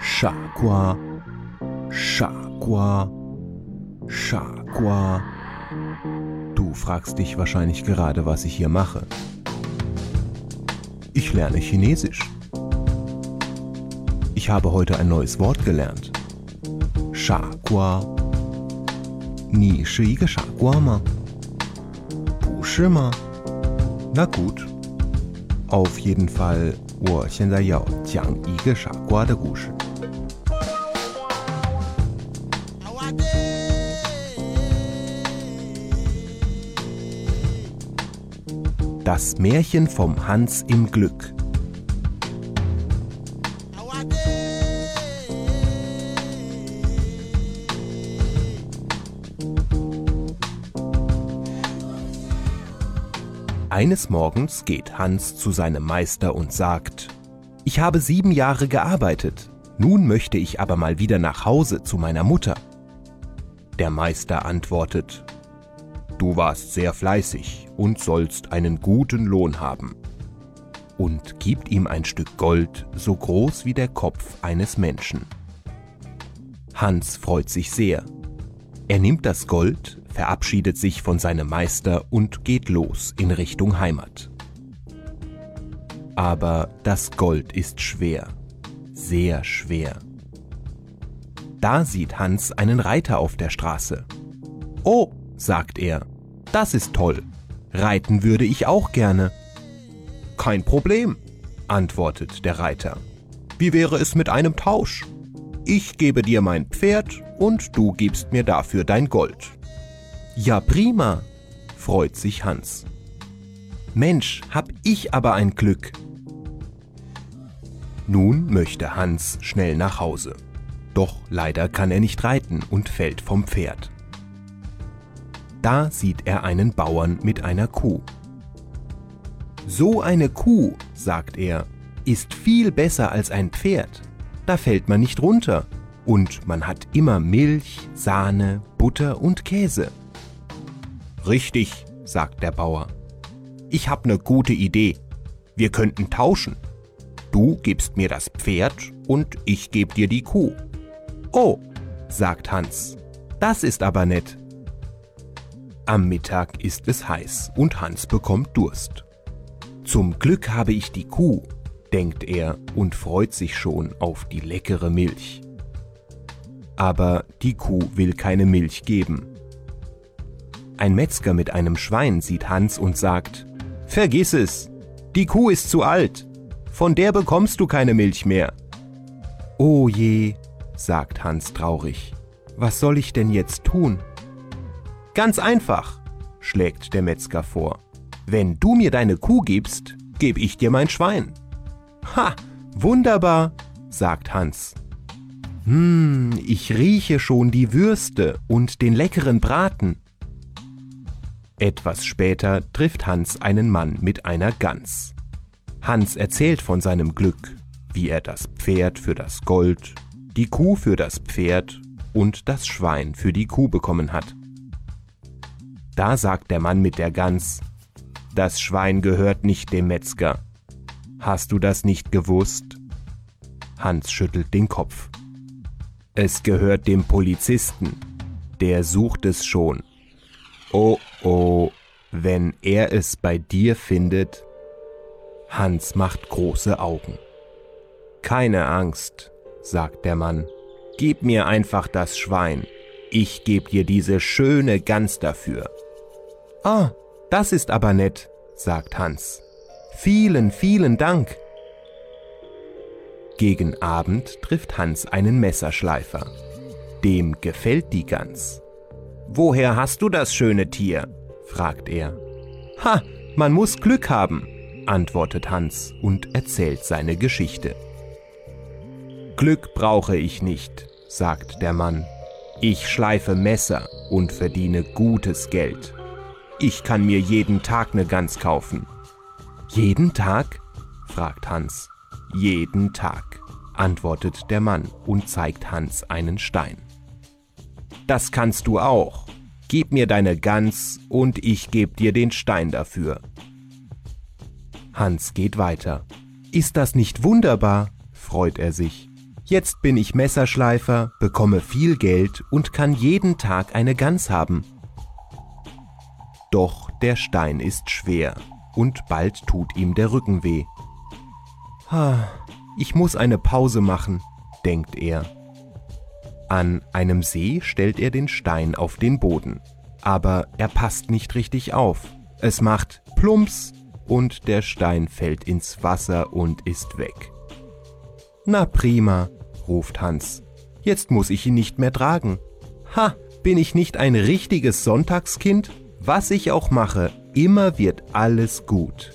Chakwa, Chakwa, Chakwa. Du fragst dich wahrscheinlich gerade, was ich hier mache. Ich lerne Chinesisch. Ich habe heute ein neues Wort gelernt. Shakua. Ni shi ge ma. Bu shi ma. Na gut. Auf jeden Fall 我现在要讲一个傻瓜的故事。Das Märchen vom Hans im Glück. Eines Morgens geht Hans zu seinem Meister und sagt, ich habe sieben Jahre gearbeitet, nun möchte ich aber mal wieder nach Hause zu meiner Mutter. Der Meister antwortet, Du warst sehr fleißig und sollst einen guten Lohn haben, und gibt ihm ein Stück Gold so groß wie der Kopf eines Menschen. Hans freut sich sehr. Er nimmt das Gold, verabschiedet sich von seinem Meister und geht los in Richtung Heimat. Aber das Gold ist schwer, sehr schwer. Da sieht Hans einen Reiter auf der Straße. Oh, sagt er, das ist toll. Reiten würde ich auch gerne. Kein Problem, antwortet der Reiter. Wie wäre es mit einem Tausch? Ich gebe dir mein Pferd und du gibst mir dafür dein Gold. Ja, prima, freut sich Hans. Mensch, hab ich aber ein Glück. Nun möchte Hans schnell nach Hause. Doch leider kann er nicht reiten und fällt vom Pferd. Da sieht er einen Bauern mit einer Kuh. So eine Kuh, sagt er, ist viel besser als ein Pferd. Da fällt man nicht runter und man hat immer Milch, Sahne, Butter und Käse. Richtig, sagt der Bauer. Ich hab ne gute Idee. Wir könnten tauschen. Du gibst mir das Pferd und ich geb dir die Kuh. Oh, sagt Hans, das ist aber nett. Am Mittag ist es heiß und Hans bekommt Durst. Zum Glück habe ich die Kuh, denkt er und freut sich schon auf die leckere Milch. Aber die Kuh will keine Milch geben. Ein Metzger mit einem Schwein sieht Hans und sagt, Vergiss es, die Kuh ist zu alt, von der bekommst du keine Milch mehr. Oh je, sagt Hans traurig, was soll ich denn jetzt tun? Ganz einfach, schlägt der Metzger vor. Wenn du mir deine Kuh gibst, geb ich dir mein Schwein. Ha, wunderbar, sagt Hans. Hm, ich rieche schon die Würste und den leckeren Braten. Etwas später trifft Hans einen Mann mit einer Gans. Hans erzählt von seinem Glück, wie er das Pferd für das Gold, die Kuh für das Pferd und das Schwein für die Kuh bekommen hat. Da sagt der Mann mit der Gans, das Schwein gehört nicht dem Metzger. Hast du das nicht gewusst? Hans schüttelt den Kopf. Es gehört dem Polizisten. Der sucht es schon. Oh oh, wenn er es bei dir findet. Hans macht große Augen. Keine Angst, sagt der Mann. Gib mir einfach das Schwein. Ich geb dir diese schöne Gans dafür. Ah, das ist aber nett, sagt Hans. Vielen, vielen Dank. Gegen Abend trifft Hans einen Messerschleifer. Dem gefällt die Gans. Woher hast du das schöne Tier? fragt er. Ha, man muss Glück haben, antwortet Hans und erzählt seine Geschichte. Glück brauche ich nicht, sagt der Mann. Ich schleife Messer und verdiene gutes Geld. Ich kann mir jeden Tag eine Gans kaufen. Jeden Tag? fragt Hans. Jeden Tag, antwortet der Mann und zeigt Hans einen Stein. Das kannst du auch. Gib mir deine Gans und ich geb dir den Stein dafür. Hans geht weiter. Ist das nicht wunderbar? freut er sich. Jetzt bin ich Messerschleifer, bekomme viel Geld und kann jeden Tag eine Gans haben. Doch der Stein ist schwer und bald tut ihm der Rücken weh. Ich muss eine Pause machen, denkt er. An einem See stellt er den Stein auf den Boden, aber er passt nicht richtig auf. Es macht Plumps und der Stein fällt ins Wasser und ist weg. Na prima, ruft Hans. Jetzt muss ich ihn nicht mehr tragen. Ha, bin ich nicht ein richtiges Sonntagskind? Was ich auch mache, immer wird alles gut.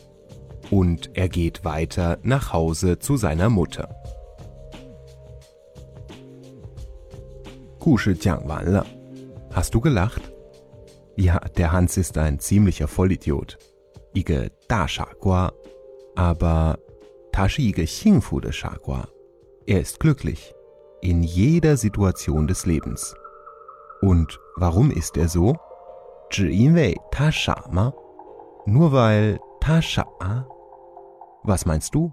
Und er geht weiter nach Hause zu seiner Mutter. 故事讲完了，Hast du gelacht? Ja, der Hans ist ein ziemlicher Vollidiot, 一个大傻瓜，aber 他是一个幸福的傻瓜。er ist glücklich in jeder Situation des Lebens. Und warum ist er so? 只因为他傻吗？Nur weil 他傻？Was meinst du?